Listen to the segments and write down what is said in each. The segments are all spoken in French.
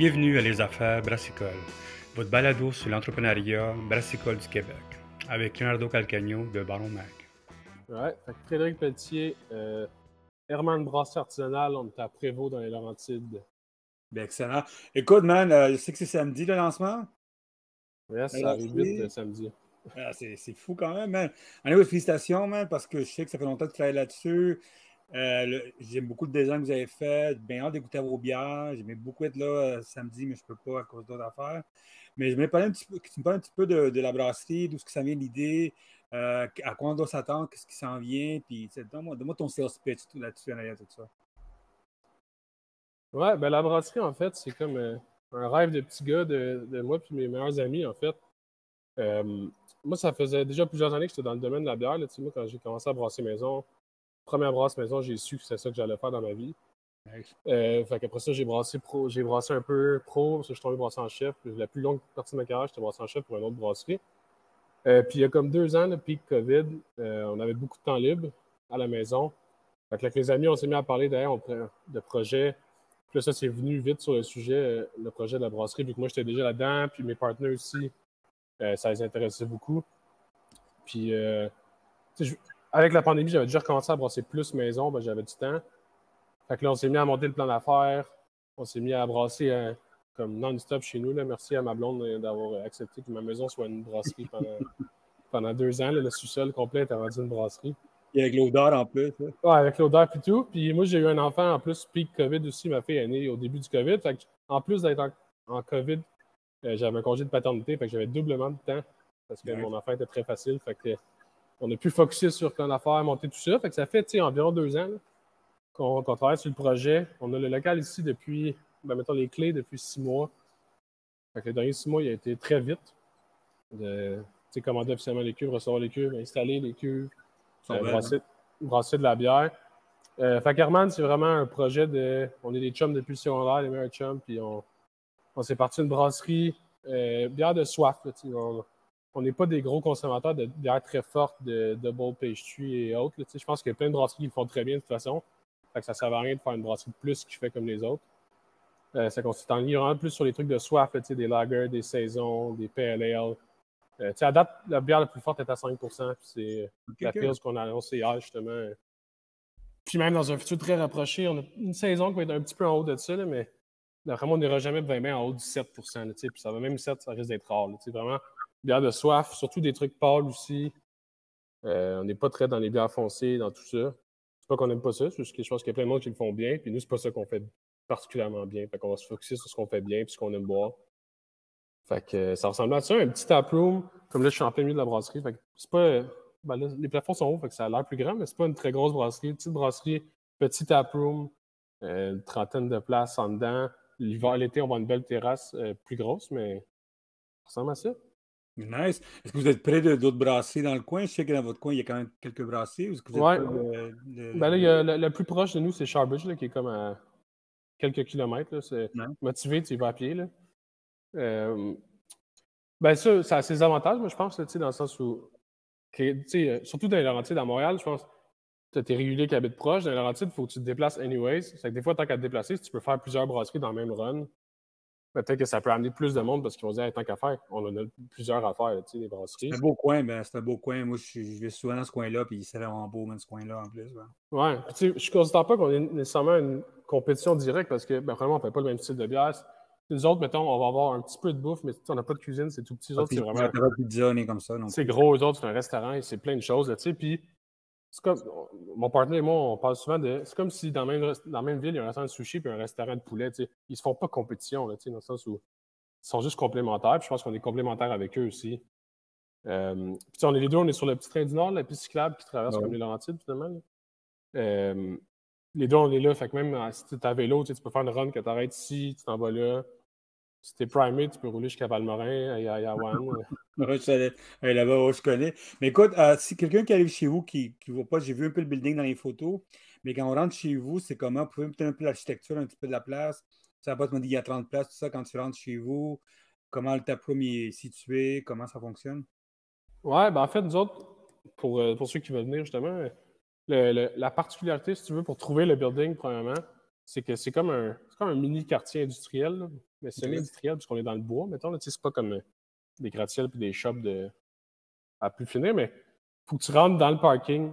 Bienvenue à Les Affaires Brassicole, votre balado sur l'entrepreneuriat brassicole du Québec, avec Leonardo Calcagno de Baron Mac. Ouais, fait que Frédéric Pelletier, euh, Herman Brasserie Artisanal, on est à Prévost dans les Laurentides. Bien, excellent. Écoute, man, euh, je sais que c'est samedi le lancement. Ben, ça arrive vite samedi. Ah, c'est fou quand même, man. Anyway, félicitations, man, parce que je sais que ça fait longtemps que tu travailles là-dessus. Euh, J'aime beaucoup le design que vous avez fait. Bien hâte d'écouter vos bières. J'aimais beaucoup être là euh, samedi, mais je ne peux pas à cause d'autres affaires. Mais je me parler un petit peu, que tu me parles un petit peu de, de la brasserie, d'où ça vient l'idée, euh, à quoi on doit s'attendre, qu'est-ce qui s'en vient, puis donne-moi ton sales pitch là-dessus en tout ça. Ouais, ben la brasserie, en fait, c'est comme un rêve de petit gars de, de moi puis mes meilleurs amis, en fait. Moi, ça faisait déjà plusieurs années que j'étais dans le domaine de la bière. Là, moi, quand j'ai commencé à brasser maison, première brasse maison, j'ai su que c'est ça que j'allais faire dans ma vie. Euh, fait qu'après ça, j'ai brassé pro, j'ai brassé un peu pro, parce que je suis tombé brassé en chef. La plus longue partie de ma carrière, j'étais brassé en chef pour une autre brasserie. Euh, puis il y a comme deux ans, le pic COVID, euh, on avait beaucoup de temps libre à la maison. Fait que avec les amis, on s'est mis à parler d'ailleurs de projets. Puis là, ça, c'est venu vite sur le sujet, le projet de la brasserie, vu que moi, j'étais déjà là-dedans, puis mes partenaires aussi, ça les intéressait beaucoup. Puis, je- avec la pandémie, j'avais déjà recommencé à brasser plus maison, ben, j'avais du temps. Fait que là, on s'est mis à monter le plan d'affaires. On s'est mis à brasser euh, comme non-stop chez nous. Là. Merci à ma blonde euh, d'avoir accepté que ma maison soit une brasserie pendant, pendant deux ans. là. le sous-sol complet était rendu une brasserie. Et avec l'odeur en plus. hein. Ouais, avec l'odeur et tout. Puis moi, j'ai eu un enfant en plus, peak COVID aussi. Ma fille est née au début du COVID. Fait que, en plus d'être en, en COVID, euh, j'avais un congé de paternité. Fait que j'avais doublement de temps parce que Ouais. mon enfant était très facile. Fait que on a pu focuser sur plein d'affaires, monter tout ça. Fait que ça fait environ deux ans qu'on travaille sur le projet. On a le local ici depuis, ben, mettons les clés depuis six mois. Fait que les derniers six mois, il a été très vite. De commander officiellement les cuves, recevoir les cuves, installer les cuves, euh, brasser, brasser de la bière. Euh, fait c'est vraiment un projet de. On est des chums depuis le secondaire, les meilleurs chums, puis on, on s'est parti une brasserie, euh, bière de soif. là, on on n'est pas des gros consommateurs de bière très forte, de double pastry et autres. je pense qu'il y a plein de brasseries qui le font très bien de toute façon. Fait que ça ne sert à rien de faire une brasserie de plus qui fait comme les autres. Euh, ça consiste en liant plus sur les trucs de soif, là, des lagers, des saisons, des ale. Euh, à date, la bière la plus forte est à 5 puis c'est la pils qu'on a annoncée hier, justement. Puis même dans un futur très rapproché, on a une saison qui va être un petit peu en haut de ça, là, mais moi, on n'ira jamais vraiment en haut du 7 là, Puis ça va même 7, ça risque d'être rare. là, vraiment, bière de soif, surtout des trucs pâles aussi. Euh, on n'est pas très dans les bières foncées, dans tout ça. C'est pas qu'on n'aime pas ça, c'est juste que je pense qu'il y a plein de monde qui le font bien. Puis nous, c'est pas ça qu'on fait particulièrement bien. Fait qu'on va se focusser sur ce qu'on fait bien puis ce qu'on aime boire. Fait que euh, ça ressemble à ça, un petit taproom. Comme là, je suis en plein milieu de la brasserie. Fait que c'est pas. euh, ben les plafonds sont hauts, fait que ça a l'air plus grand, mais c'est pas une très grosse brasserie. Petite brasserie, petit taproom, une trentaine de places en dedans. L'hiver, l'été, on va une belle terrasse plus grosse, mais ça ressemble à ça. Nice. Est-ce que vous êtes près de d'autres brasseries dans le coin? Je sais que dans votre coin, il y a quand même quelques brasseries. Est-ce que vous êtes Ouais. près de- de- Ben là, il y a plus proche de nous, c'est Sharbridge, là, qui est comme à quelques kilomètres. C'est Ouais. motivé, tu y vas à pied. Là. Euh, ben ça, ça a ses avantages, moi, je pense, là, dans le sens où, que, euh, surtout dans les Laurentides, à Montréal, je pense, tu as tes réguliers qui habitent proches. Dans les Laurentides, il faut que tu te déplaces anyways. C'est que des fois, tant qu'à te déplacer, tu peux faire plusieurs brasseries dans le même run, peut-être que ça peut amener plus de monde parce qu'ils vont dire, Hey, tant qu'à faire, on en a plusieurs à faire, tu sais, des brasseries. C'est un beau coin, ben, c'est un beau coin. Moi, je, je vais souvent dans ce coin-là, puis c'est vraiment beau, même, ce coin-là, en plus. ben. Ouais, puis tu sais, je ne considère pas qu'on ait nécessairement une compétition directe parce que, ben, vraiment, on ne fait pas le même style de bière. Nous autres, mettons, on va avoir un petit peu de bouffe, mais on n'a pas de cuisine, c'est tout petit. Autres, c'est vraiment. pas de pizza, ni comme ça. C'est gros, eux autres, c'est un restaurant et c'est plein de choses, là, tu sais. Puis, c'est comme. Mon partenaire et moi, on parle souvent de. C'est comme si dans la même, rest- dans la même ville, il y a un restaurant de sushi et un restaurant de poulet, tu sais. Ils se font pas compétition, là, dans le sens où ils sont juste complémentaires. Puis je pense qu'on est complémentaires avec eux aussi. Euh, puis on est les deux, on est sur le petit train du Nord, la piste cyclable qui traverse Ouais. comme les Laurentides, finalement. Euh, les deux, on est là. Fait que même si tu es à vélo, tu peux faire une run que tu arrêtes ici, tu t'en vas là. Si tu es primé, tu peux rouler jusqu'à Valmorin, à Yayawan. Ouais, Là-bas, je connais. Mais écoute, euh, si quelqu'un qui arrive chez vous qui ne voit pas, j'ai vu un peu le building dans les photos, mais quand on rentre chez vous, c'est comment? Vous pouvez me donner un peu l'architecture, un petit peu de la place. Ça va pas te qu'il y a 30 places, tout ça, quand tu rentres chez vous. Comment le taproom est situé, comment ça fonctionne? Ouais, ben en fait, nous autres, pour, euh, pour ceux qui veulent venir, justement, le- le- la particularité, si tu veux, pour trouver le building, premièrement, c'est que c'est comme un, comme un mini quartier industriel. là. Mais semi-industriel, puisqu'on est dans le bois, mettons. C'est pas comme des gratte-ciels puis des shops de... à plus finir, mais faut que tu rentres dans le parking.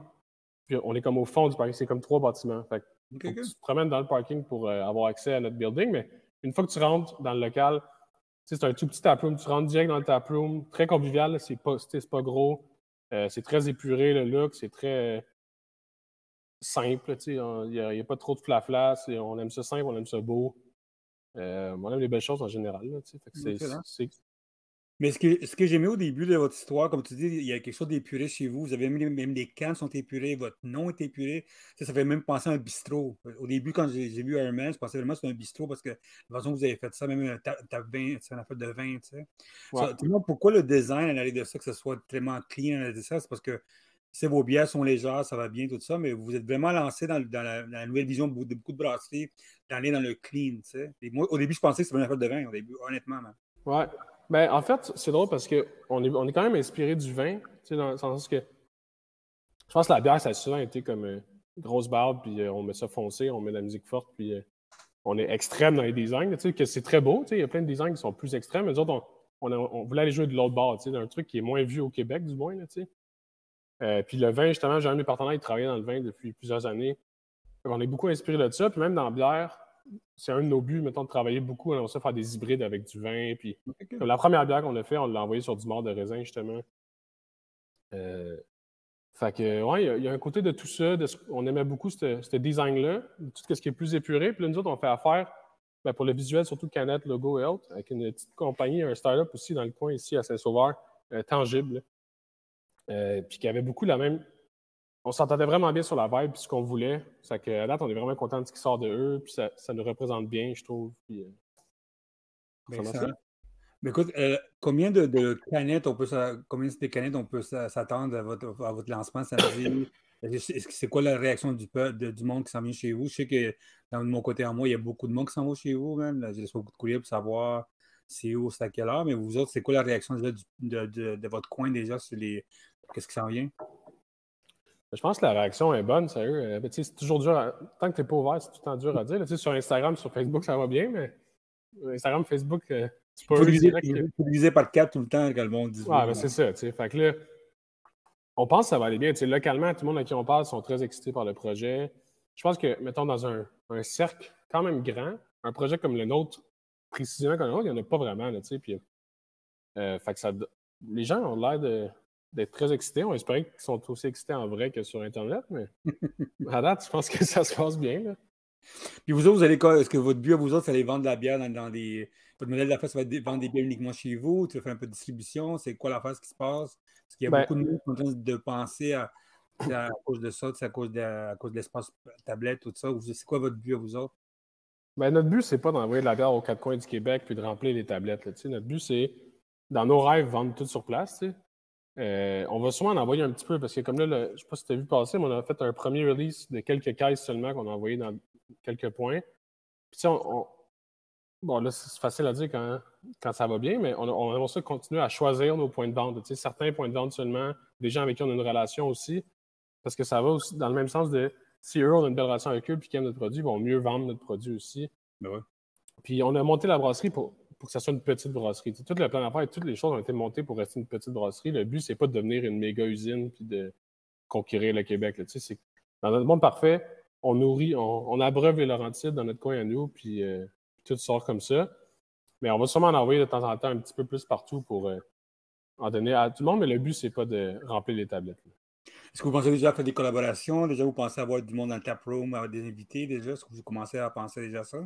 Puis on est comme au fond du parking, c'est comme trois bâtiments. Fait faut que tu te promènes dans le parking pour avoir accès à notre building, mais une fois que tu rentres dans le local, c'est un tout petit taproom. Tu rentres direct dans le taproom, très convivial, c'est pas, pas gros. c'est très épuré le look, c'est très simple. Il n'y a, pas trop de flafla. On aime ça simple, on aime ça beau. Euh, on aime les belles choses en général. mais ce que, ce que j'aimais au début de votre histoire, comme tu dis, il y a quelque chose d'épuré chez vous. Vous avez même, même les cannes sont épurées, votre nom est épuré. Ça, ça fait même penser à un bistrot. Au début, quand j'ai vu Iron Man, je pensais vraiment que c'était un bistrot parce que la façon que vous avez fait ça, même c'est une affaire de vin. Tu sais. pourquoi le design, à de ça, que ce soit tellement clean, c'est parce que vos bières sont légères, ça va bien, tout ça, mais vous êtes vraiment lancé dans, la, nouvelle vision de beaucoup de brasseries, d'aller dans le clean. moi, au début, je pensais que c'était une affaire de vin, au début, honnêtement. Oui. Ouais. Ben, en fait, c'est drôle parce qu'on est, on est quand même inspiré du vin, dans le sens que je pense que la bière, ça a souvent été comme une grosse barbe, puis euh, on met ça foncé, on met de la musique forte, puis euh, on est extrême dans les designs. Que c'est très beau, il y a plein de designs qui sont plus extrêmes, mais nous autres, on, on, voulait aller jouer de l'autre bord, d'un truc qui est moins vu au Québec, du moins. Là, euh, puis le vin, justement, j'ai un de mes partenaires qui travaillait dans le vin depuis plusieurs années. On est beaucoup inspiré de ça. Puis même dans la bière, c'est un de nos buts, mettons, de travailler beaucoup. On sait faire des hybrides avec du vin. Puis la première bière qu'on a fait, on l'a envoyée sur du mort de raisin, justement. Euh, fait que, ouais, il y, a un côté de tout ça. on aimait beaucoup ce design-là, tout ce qui est plus épuré. Puis là, nous autres, on fait affaire ben, pour le visuel, surtout Canette, logo et autres, avec une petite compagnie, un startup aussi dans le coin ici à Saint-Sauveur, euh, tangible. Euh, puis qui avait beaucoup la même. On s'entendait vraiment bien sur la vibe puis ce qu'on voulait. Ça que, à date, on est vraiment content de ce qui sort de eux, puis ça, ça nous représente bien, je trouve. Puis, euh, ben, Mais écoute, euh, combien de, canettes on peut combien de canettes on peut s'attendre à votre, à votre lancement samedi? C'est quoi la réaction du, du monde qui s'en vient chez vous? Je sais que dans mon côté en moi, il y a beaucoup de monde qui s'en va chez vous, même. J'ai beaucoup de courriers pour savoir c'est où, c'est à quelle heure, mais vous autres, c'est quoi la réaction de, de, de, votre coin déjà sur les, Qu'est-ce qui s'en vient? Je pense que la réaction est bonne, sérieux. Euh, c'est toujours dur. Tant que tu n'es pas ouvert, c'est tout le temps dur à dire. sur Instagram, sur Facebook, ça va bien, mais Instagram, Facebook, euh, tu peux utiliser par quatre tout le temps quand le monde dit. Ouais, c'est ça. Fait que là, on pense que ça va aller bien. localement, tout le monde à qui on parle sont très excités par le projet. Je pense que, mettons, dans un, cercle quand même grand, un projet comme le nôtre, précisément comme le nôtre, il n'y en a pas vraiment. Là, puis, euh, fait que ça, les gens ont l'air de d'être très excités. On espérait qu'ils sont aussi excités en vrai que sur Internet, mais à date, je pense que ça se passe bien. Là. Puis vous autres, vous allez Est-ce que votre but à vous autres, c'est d'aller vendre de la bière dans, des. Votre modèle d'affaires, ça va être vendre des bières uniquement chez vous? Tu vas faire un peu de distribution? C'est quoi l'affaire, qui se passe? Parce qu'il y a ben beaucoup de monde qui sont en train de penser à, à cause de ça, à cause de, à cause de l'espace tablette, tout ça. C'est quoi votre but à vous autres? Ben, notre but, c'est pas d'envoyer de la bière aux quatre coins du Québec puis de remplir les tablettes. Là, notre but, c'est, dans nos rêves, vendre tout sur place. Euh, on va sûrement en envoyer un petit peu parce que comme là, je ne sais pas si tu as vu passer, mais on a fait un premier release de quelques caisses seulement qu'on a envoyé dans quelques points. Puis on, bon là, c'est facile à dire quand, quand ça va bien, mais on, on aimerait ça continuer à choisir nos points de vente. Tu sais, certains points de vente seulement, des gens avec qui on a une relation aussi, parce que ça va aussi dans le même sens de si eux, on a une belle relation avec eux et qu'ils aiment notre produit, ils vont mieux vendre notre produit aussi. Ben puis on a monté la brasserie pour pour que ça soit une petite brasserie. tout le plan d'affaires et toutes les choses ont été montées pour rester une petite brasserie. Le but, c'est pas de devenir une méga usine puis de conquérir le Québec. dans notre monde parfait, on nourrit, on, abreuve les Laurentides dans notre coin à nous, puis, euh, tout sort comme ça. Mais on va sûrement en envoyer de temps en temps un petit peu plus partout pour euh, en donner à tout le monde, mais le but, c'est pas de remplir les tablettes. Est-ce que vous pensez déjà faire des collaborations? Déjà, vous pensez avoir du monde dans le taproom, avoir des invités déjà? Est-ce que vous commencez à penser déjà ça?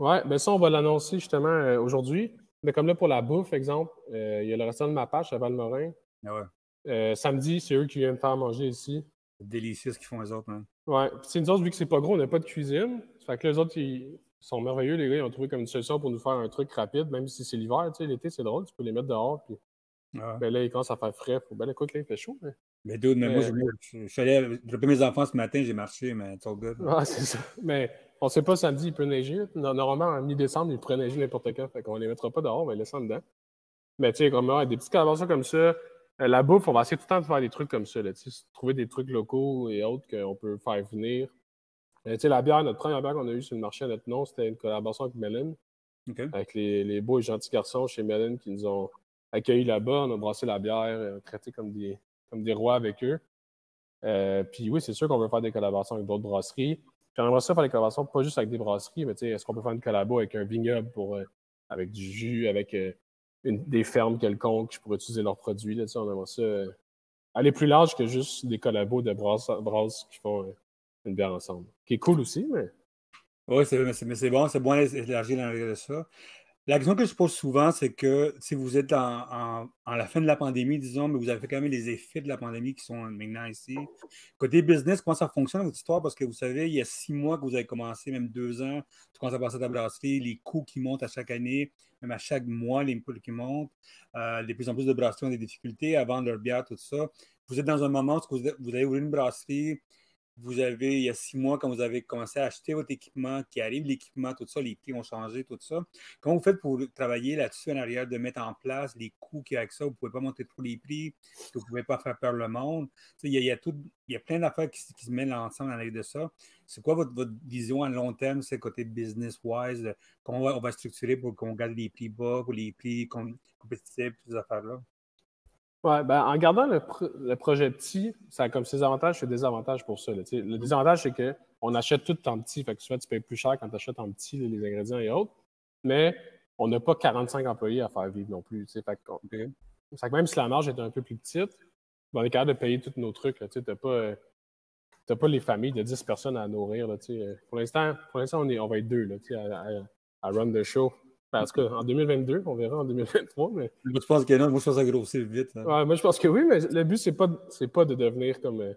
Oui, bien ça, on va l'annoncer justement euh, aujourd'hui. Mais comme là, pour la bouffe, exemple, euh, il y a le restaurant de ma page à Valmorin. Ah ouais. Euh, samedi, c'est eux qui viennent faire manger ici. C'est délicieux ce qu'ils font, les autres. Hein. Ouais. Puis nous autres, vu que c'est pas gros, on n'a pas de cuisine. Fait que les autres, ils sont merveilleux. Les gars, ils ont trouvé comme une solution pour nous faire un truc rapide, même si c'est l'hiver. Tu sais, l'été, c'est drôle. Tu peux les mettre dehors. Puis... Ah ben là, ils commencent à faire frais. Faut... Ben écoute, là, il fait chaud. Mais, mais dude, mais moi, je, suis allé dropper mes enfants ce matin, j'ai marché, mais it's all good. Ah, c'est ça. Mais on ne sait pas samedi, il peut neiger. Normalement, en mi-décembre, il pourrait neiger n'importe quand. Fait qu'on ne les mettra pas dehors, on va les laisser en dedans. Mais tu sais, comme des petites collaborations comme ça, euh, la bouffe, on va essayer tout le temps de faire des trucs comme ça. Là, trouver des trucs locaux et autres qu'on peut faire venir. Euh, tu sais, la bière, notre première bière qu'on a eue sur le marché à notre nom, c'était une collaboration avec Melon. Avec les, beaux et gentils garçons chez Mellen qui nous ont accueillis là-bas. On a brassé la bière, euh, traité comme des, comme des rois avec eux. Euh, puis oui, c'est sûr qu'on veut faire des collaborations avec d'autres brasseries. Aimerait ça faire des collaborations pas juste avec des brasseries, mais est-ce qu'on peut faire une collabo avec un vignoble pour, euh, avec du jus, avec des fermes quelconques qui pourraient utiliser leurs produits. Là, on aimerait ça aller plus large que juste des collabos de brasses, qui font une bière ensemble. Qui est cool aussi, mais. Oui, mais c'est bon, c'est bon d'élargir ça. La question que je pose souvent, c'est que si vous êtes en, la fin de la pandémie, disons, mais vous avez quand même les effets de la pandémie qui sont maintenant ici. Côté business, comment ça fonctionne votre histoire? Parce que vous savez, il y a six mois que vous avez commencé, même deux ans, tu commences à passer à ta brasserie, les coûts qui montent à chaque année, même à chaque mois, les coûts qui montent. Euh, de plus en plus de brasseries ont des difficultés à vendre leur bière, tout ça. Vous êtes dans un moment où vous avez ouvert une brasserie, vous avez, il y a six mois, quand vous avez commencé à acheter votre équipement qui arrive, l'équipement, tout ça, les prix ont changé, tout ça. Comment vous faites pour travailler là-dessus en arrière, de mettre en place les coûts qu'il y a avec ça? Vous ne pouvez pas monter trop les prix, vous ne pouvez pas faire peur le monde. Il y, a, y a plein d'affaires qui, se mettent ensemble en arrière de ça. C'est quoi votre, vision à long terme, c'est côté business-wise? Comment on va, structurer pour qu'on garde les prix bas, pour les prix compétitifs, ces affaires-là? Ouais, ben, en gardant le, projet petit, ça a comme ses avantages et ses désavantages pour ça. Le désavantage, c'est qu'on achète tout en petit. Fait que souvent, tu payes plus cher quand tu achètes en petit les ingrédients et autres. Mais on n'a pas 45 employés à faire vivre non plus. Fait que, même si la marge est un peu plus petite, ben, on est capable de payer tous nos trucs. Tu n'as pas, pas les familles de 10 personnes à nourrir. Là, pour l'instant, on, on va être deux là, à, à, run the show. Parce qu'en 2022, on verra en 2023. Mais... je pense que non, moi je pense que ça grossit vite. Hein. Ouais, moi je pense que oui, mais le but, c'est pas, pas de devenir comme euh,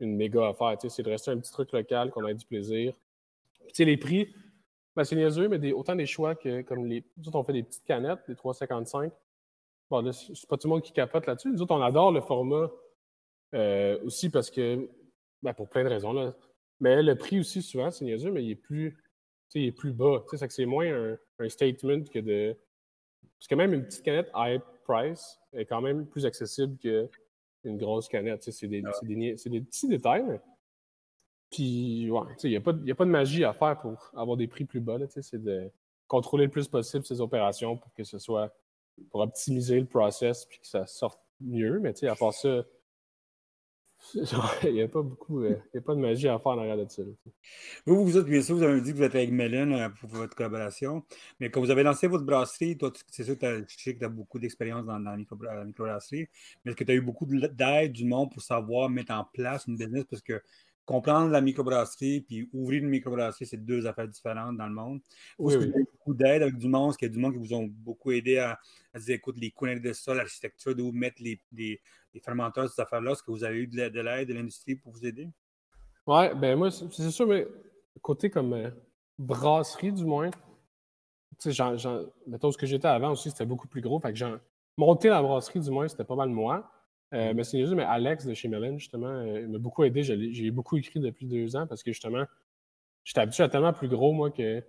une méga affaire. C'est de rester un petit truc local, qu'on ait du plaisir. Les prix, ben, c'est niaiseux, mais des, autant des choix que comme les. Nous autres, on fait des petites canettes, des 3,55. Bon, là, c'est pas tout le monde qui capote là-dessus. Nous autres, on adore le format euh, aussi parce que. Ben, pour plein de raisons. Là. Mais le prix aussi, souvent, c'est niaiseux, mais il est plus il est plus bas. C'est que c'est moins un, statement que de. Parce que même une petite canette high price est quand même plus accessible qu'une grosse canette. C'est des, des, des, petits détails. Mais... Puis, ouais, il n'y a, a, pas de magie à faire pour avoir des prix plus bas. C'est de contrôler le plus possible ces opérations pour que ce soit. pour optimiser le process puis que ça sorte mieux. Mais à part ça, il n'y a pas beaucoup, euh, il y a pas de magie à faire en arrière de ça. Vous, vous êtes, bien sûr, vous avez dit que vous êtes avec Mélène euh, pour votre collaboration, mais quand vous avez lancé votre brasserie, toi, c'est sûr que je sais tu as beaucoup d'expérience dans, la microbrasserie, mais est-ce que tu as eu beaucoup d'aide du monde pour savoir mettre en place une business? Parce que comprendre la microbrasserie puis ouvrir une microbrasserie, c'est deux affaires différentes dans le monde. Vous avez beaucoup d'aide avec du monde, est-ce qu'il y a du monde qui vous ont beaucoup aidé à, dire, écoute, les coins de sol, l'architecture, d'où mettre les, les, fermenteurs, ces affaires-là? Est-ce que vous avez eu de l'aide de l'industrie pour vous aider? Oui, ben moi, c'est sûr, mais côté comme euh, brasserie, du moins, tu sais, mettons ce que j'étais avant aussi, c'était beaucoup plus gros. Fait que monter la brasserie, du moins, c'était pas mal moi. Euh, mais c'est juste, mais Alex de chez Melon, justement, euh, m'a beaucoup aidé. J'ai beaucoup écrit depuis deux ans parce que justement, j'étais habitué à tellement plus gros, moi, que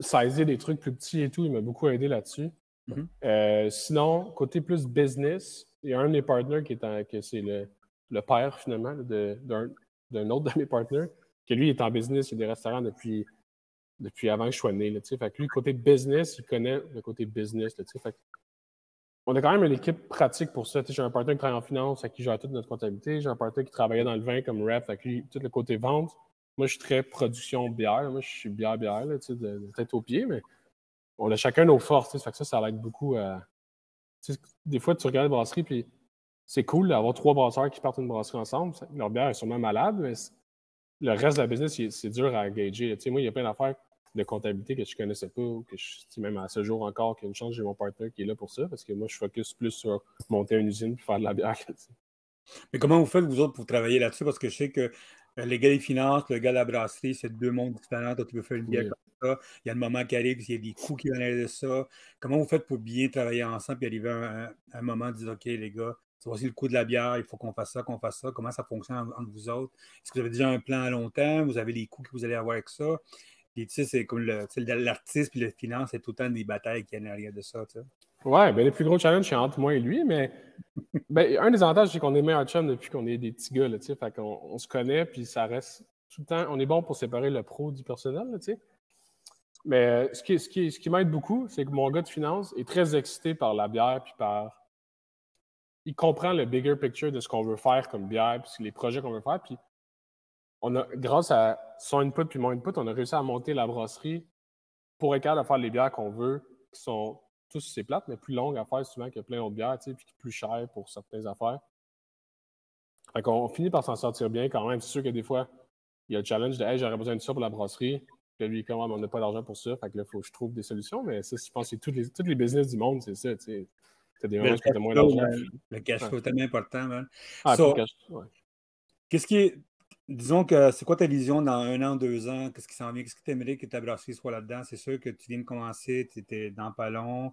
saisir des trucs plus petits et tout, il m'a beaucoup aidé là-dessus. Mm-hmm. Euh, sinon, côté plus business, il y a un de mes partenaires qui est que c'est le, le, père finalement d'un autre de mes partenaires, que lui est en business, il a des restaurants depuis, depuis avant que je sois né. Là, fait que lui, côté business, il connaît le côté business. Là, fait on a quand même une équipe pratique pour ça. J'ai un partenaire qui travaille en finance, à qui gère toute notre comptabilité. J'ai un partenaire qui travaillait dans le vin comme rep, à qui tout le côté vente. Moi, je suis très production bière. Moi, je suis bière, bière, là, de, tête aux pieds, mais on a chacun nos forces. Ça fait que ça, ça aide beaucoup. Des fois, tu regardes la brasserie, puis c'est cool d'avoir trois brasseurs qui partent une brasserie ensemble. Leur bière est sûrement malade, mais le reste de la business, c'est dur à gager. Moi, il y a plein d'affaires de comptabilité que je connaissais pas ou que je sais même à ce jour encore qu'il y a une chance, j'ai mon partenaire qui est là pour ça parce que moi, je focus plus sur monter une usine et faire de la bière. Mais comment vous faites, vous autres, pour travailler là-dessus? Parce que je sais que euh, les gars des finances, le gars de la brasserie, c'est deux mondes différents. Toi, tu veux faire une bière comme ça. Il y a le moment qui arrive, il y a des coûts qui viennent de ça. Comment vous faites pour bien travailler ensemble et arriver à un, moment de dire OK, les gars, c'est aussi le coût de la bière, il faut qu'on fasse ça, qu'on fasse ça. Comment ça fonctionne entre vous autres? Est-ce que vous avez déjà un plan à long terme? Vous avez les coûts que vous allez avoir avec ça? Puis, tu sais, c'est comme l'artiste puis le finance, c'est tout le temps des batailles qui viennent arrière de ça, tu sais. Ouais, ben, le plus gros challenge, c'est entre moi et lui, mais ben, un des avantages, c'est qu'on est meilleurs chum depuis qu'on est des petits gars, tu sais. Fait qu'on on se connaît, puis ça reste tout le temps. On est bon pour séparer le pro du personnel, tu sais. Mais ce qui, ce qui, ce qui m'aide beaucoup, c'est que mon gars de finance est très excité par la bière, puis par. Il comprend le bigger picture de ce qu'on veut faire comme bière, puis les projets qu'on veut faire. Puis, on a, grâce à son input puis mon input, on a réussi à monter la brasserie pour être capable de faire les bières qu'on veut, qui sont tous ces plates, mais plus longues à faire souvent que plein d'autres bières, sais, puis plus chères pour certaines affaires. Fait qu'on finit par s'en sortir bien quand même. C'est sûr que des fois, il y a le challenge de Hey, j'aurais besoin de ça pour la brasserie. Puis lui, comment on n'a pas d'argent pour ça. Fait que là, il faut que je trouve des solutions. Mais ça, je pense que tous les, tous les business du monde, c'est ça. Tu as des moments où tu moins d'argent. Le cash flow est tellement important, man. Ah, Qu'est-ce qui est. Disons que c'est quoi ta vision dans un an, deux ans? Qu'est-ce qui s'en vient? Qu'est-ce que tu aimerais que ta brasserie soit là-dedans? C'est sûr que tu viens de commencer, tu étais dans pas long.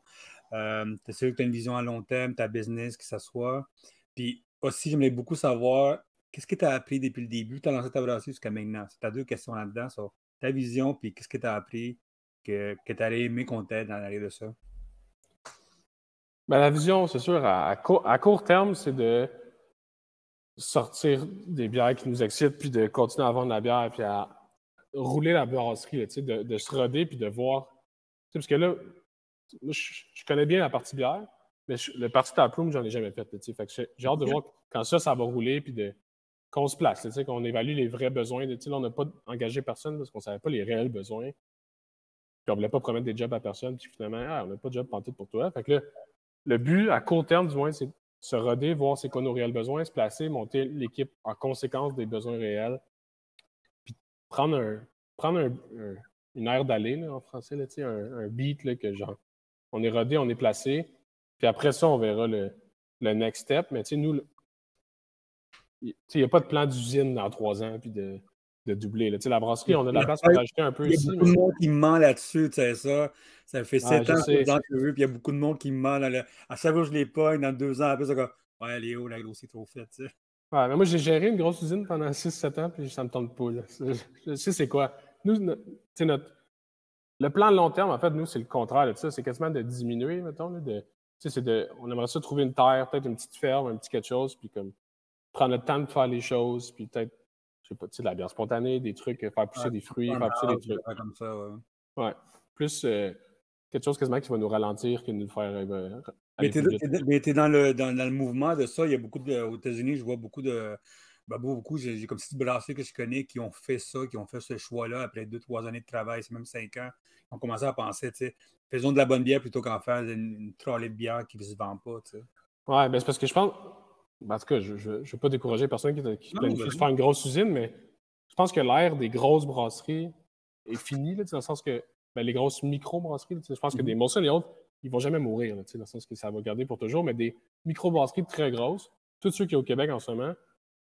Euh, es sûr que tu as une vision à long terme, ta business, que ça soit. Puis aussi, j'aimerais beaucoup savoir qu'est-ce que tu as appris depuis le début? Tu as lancé ta brasserie jusqu'à maintenant. Tu as deux questions là-dedans sur ta vision, puis qu'est-ce que tu as appris que, tu allais aimer qu'on dans l'arrêt de ça? Ben, la vision, c'est sûr, à, court, terme, c'est de sortir des bières qui nous excitent, puis de continuer à vendre la bière, puis à rouler la brasserie, de, de, se roder, puis de voir. Parce que là, je, connais bien la partie bière, mais le parti taproom, j'en ai jamais fait. fait j'ai hâte de voir quand ça, ça va rouler, puis de, qu'on se place, qu'on évalue les vrais besoins. Là, on n'a pas engagé personne parce qu'on ne savait pas les réels besoins. Puis on ne voulait pas promettre des jobs à personne, puis finalement, ah, on n'a pas de job pantoute pour toi. Fait que là, le but, à court terme, du moins, c'est se roder, voir c'est quoi nos réels besoins, se placer, monter l'équipe en conséquence des besoins réels, puis prendre un, prendre une aire d'aller en français, là, un, un beat là, que genre, on est rodé, on est placé, puis après ça, on verra le, le next step. Mais nous, il n'y a pas de plan d'usine dans trois ans, puis de, de doubler. Là. La brasserie, on a de la place pour rajouter un peu ici. Il y a beaucoup de monde qui me ment là-dessus, tu sais ça. Ça fait sept ans que je veux, puis il y a beaucoup de monde qui me ment. Là, À chaque fois que je les pogne, dans deux ans, après, c'est comme Ouais, Léo, la grosse est trop faite, tu sais. Ouais, mais moi, j'ai géré une grosse usine pendant 6-7 ans, puis ça me tente pas. Là. Je sais c'est quoi. Nous, notre... le plan de long terme, en fait, nous, c'est le contraire de ça. C'est quasiment de diminuer, mettons. Là, de... De... On aimerait ça trouver une terre, peut-être une petite ferme, un petit quelque chose, puis comme prendre le temps de faire les choses, puis peut-être, sais pas, tu sais, de la bière spontanée, des trucs, faire pousser des fruits, faire pousser des trucs. Comme ça, ouais. ouais. Plus euh, quelque chose quasiment qui va nous ralentir que nous faire. Euh, mais tu es, dans le, dans, le mouvement de ça. Il y a beaucoup de. Aux États-Unis, je vois beaucoup de. Ben, beaucoup, j'ai comme six brasseurs que je connais qui ont fait ça, qui ont fait ce choix-là après deux, trois années de travail, c'est même cinq ans. Ils ont commencé à penser, tu sais, faisons de la bonne bière plutôt qu'en faire une, une trolley de bière qui ne se vend pas, tu sais. Ouais, ben c'est parce que je pense, en tout cas, je ne veux pas décourager personne qui, qui planifie de faire une grosse usine, mais je pense que l'ère des grosses brasseries est finie, dans le sens que ben, les grosses micro-brasseries, je pense que des mm-hmm. Molson et autres, ils ne vont jamais mourir, dans le sens que ça va garder pour toujours, mais des micro-brasseries très grosses, tous ceux qui sont au Québec en ce moment, ne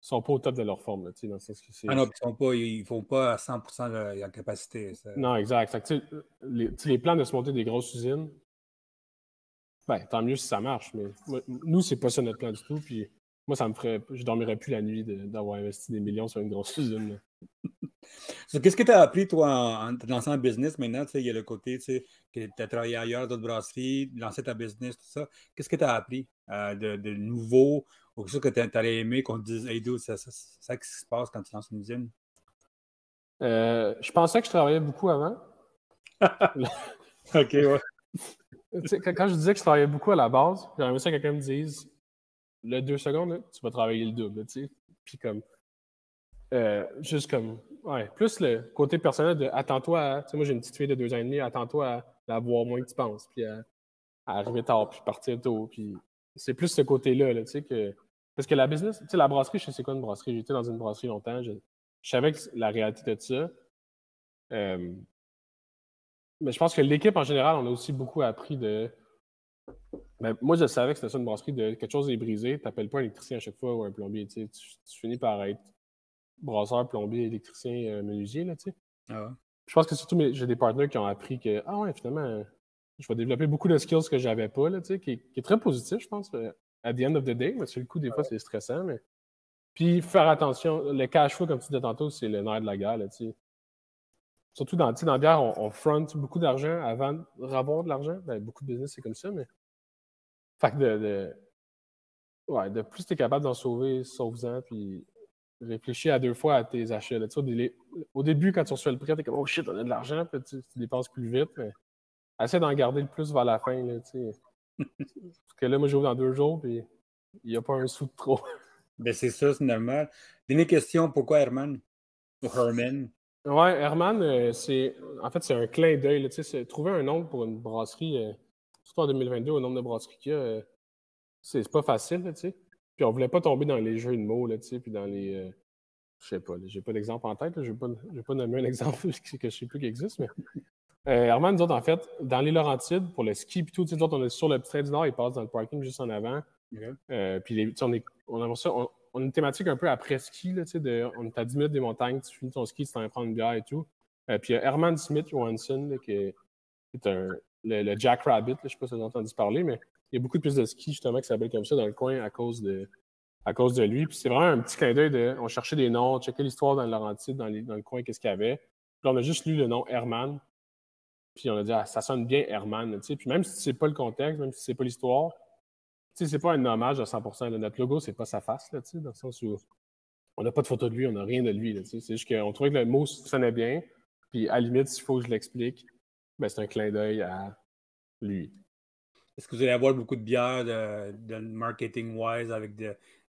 sont pas au top de leur forme. Là, dans le sens que ah non, ils ne font pas à 100 de la capacité. Non, exact. les, les plans de se monter des grosses usines, ben, tant mieux si ça marche, mais nous, c'est pas ça notre plan du tout. Puis moi, ça me ferait. Je dormirais plus la nuit d'avoir investi des millions sur une grosse usine. Qu'est-ce que tu as appris, toi, en, en lançant un business maintenant? Il y a le côté que tu as travaillé ailleurs, d'autres brasseries, lancé ta business, tout ça. Qu'est-ce que tu as appris euh, de, de, nouveau ou quelque chose que tu aurais aimé qu'on te dise Hey, dude, c'est ça, ça, qui se passe quand tu lances une usine? Euh, je pensais que je travaillais beaucoup avant. ok, ouais quand je disais que je travaillais beaucoup à la base, j'aimerais ça que quelqu'un me dise le deux secondes, tu vas travailler le double, tu sais. Puis comme, euh, juste comme, ouais, plus le côté personnel de attends-toi tu sais, moi j'ai une petite fille de deux ans et demi, attends-toi à la voir moins que tu penses, puis à, arriver tard, puis partir tôt, puis c'est plus ce côté-là, tu sais, que. Parce que la business, tu sais, la brasserie, je sais quoi une brasserie. J'étais dans une brasserie longtemps, je, savais que la réalité de ça. Euh, mais je pense que l'équipe en général, on a aussi beaucoup appris de. Ben, moi, je savais que c'était ça une brasserie de quelque chose est brisé. Tu n'appelles pas un électricien à chaque fois ou un plombier. Tu, finis par être brasseur, plombier, électricien, euh, menuisier. Là, ah Je pense que surtout, j'ai des partenaires qui ont appris que, ah ouais, finalement, je vais développer beaucoup de skills que j'avais pas, là, qui, qui, est très positif, je pense, euh, at the end of the day. Mais sur le coup, des fois, c'est stressant. Mais... Puis faire attention, le cash flow, comme tu disais tantôt, c'est le nerf de la guerre. Là, surtout dans, dans la bière, on, front beaucoup d'argent avant de avoir de l'argent. Ben, beaucoup de business, c'est comme ça, mais. Fait que de, de, ouais, de plus tu es capable d'en sauver, sauve-en, puis réfléchis à deux fois à tes achats. Là. au début, quand tu reçois le prêt, tu es comme Oh shit, on a de l'argent, puis tu, dépenses plus vite. Mais essaie d'en garder le plus vers la fin. Là, Parce que là, moi, j'ouvre dans deux jours, puis il n'y a pas un sou de trop. Ben, c'est ça, c'est normal. Dernière question, pourquoi Herman? Ou Herman? Ouais, Herman, euh, c'est. En fait, c'est un clin d'œil. Trouver un nom pour une brasserie, euh, surtout en 2022, au nombre de brasseries qu'il y a, euh, c'est pas facile, tu sais. Puis on voulait pas tomber dans les jeux de mots, là, tu sais, puis dans les. je sais pas, j'ai pas d'exemple en tête, je vais pas, vais pas nommer un exemple que je sais plus qui existe, mais. Herman, nous autres, en fait, dans les Laurentides, pour le ski, puis tout, nous autres, on est sur le petit du Nord, il passe dans le parking juste en avant. puis les, on, est, on, a ça, on a une thématique un peu après-ski, là, de, on est à 10 minutes des montagnes, tu finis ton ski, tu t'en prends une bière et tout. Euh, puis il y a Herman Smith Johansson, qui, est, un, le, Jack Rabbit, je ne sais pas si vous avez entendu parler, mais il y a beaucoup de plus de ski justement qui s'appelle comme ça dans le coin à cause de, à cause de lui. Puis c'est vraiment un petit clin d'œil de. On cherchait des noms, on checkait l'histoire dans le Laurentide, dans, le coin, qu'est-ce qu'il y avait. Puis on a juste lu le nom Herman. Puis on a dit, ah, ça sonne bien Herman. Puis même si ce n'est pas le contexte, même si ce n'est pas l'histoire, sais, c'est pas un hommage à 100%. Notre logo, c'est pas sa face, là, dans le sens où on n'a pas de photo de lui, on n'a rien de lui. C'est juste qu'on trouvait que le mot sonnait bien. Puis à la limite, s'il faut que je l'explique, ben, c'est un clin d'œil à lui. Est-ce que vous allez avoir beaucoup de bières de, marketing-wise avec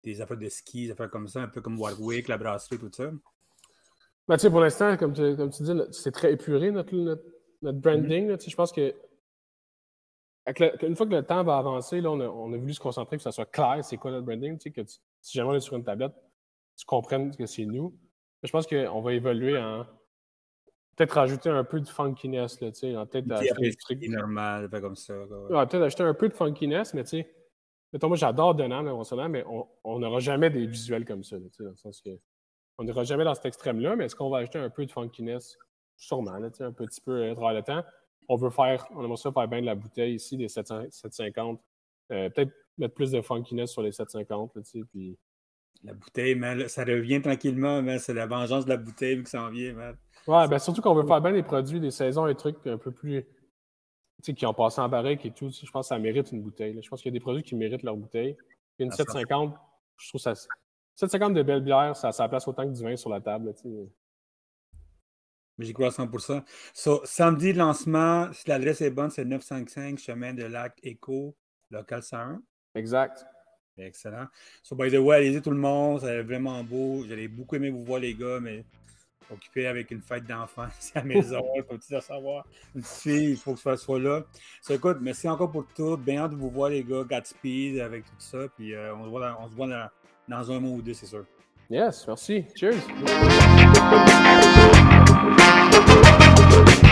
des affaires de ski, des affaires comme ça, un peu comme Warwick, la brasserie, tout ça? Ben, pour l'instant, comme tu, comme tu dis, c'est très épuré notre, notre, branding. Mm-hmm. Je pense que une fois que le temps va avancer, là, on, a, voulu se concentrer que ça soit clair, c'est quoi notre branding, que si jamais on est sur une tablette, tu comprennes que c'est nous. je pense qu'on va évoluer en peut-être rajouter un peu de funkiness, là, peut-être ajouter normal, comme ça. peut-être ajouter un peu de funkiness, mais tu sais, mettons, moi j'adore Denham, mais on n'aura jamais des visuels comme ça, dans le sens que on n'ira jamais dans cet extrême-là, mais est-ce qu'on va ajouter un peu de funkiness? Sûrement, là, un petit peu à travers le temps on veut faire, on aimerait ça faire bien de la bouteille ici, des 750. Euh, peut-être mettre plus de funkiness sur les 750, là, tu sais, puis... La bouteille, ça revient tranquillement, mais c'est la vengeance de la bouteille qui s'en vient, man. Ouais, ben surtout qu'on veut faire bien des produits, des saisons, des trucs un peu plus. Tu sais, qui ont passé en barrique et tout. Je pense que ça mérite une bouteille. Je pense qu'il y a des produits qui méritent leur bouteille. une 750, je trouve ça. 750 de belle bière, ça, ça place autant que du vin sur la table. Tu sais. J'y crois à 100%. So, samedi, lancement, si l'adresse est bonne, c'est 955 chemin de lac Éco, local 101. Exact. Excellent. So, by the way, allez-y tout le monde, c'est vraiment beau. J'allais beaucoup aimé vous voir, les gars, mais occupé avec une fête d'enfants à la maison, faut tu savoir. Une fille, il faut que ça soit là. So, écoute, merci encore pour tout. Bien hâte de vous voir, les gars, Godspeed avec tout ça. Puis euh, on se voit, on se voit dans, dans un mois ou deux, c'est sûr. Yes, merci. Cheers. Thank you.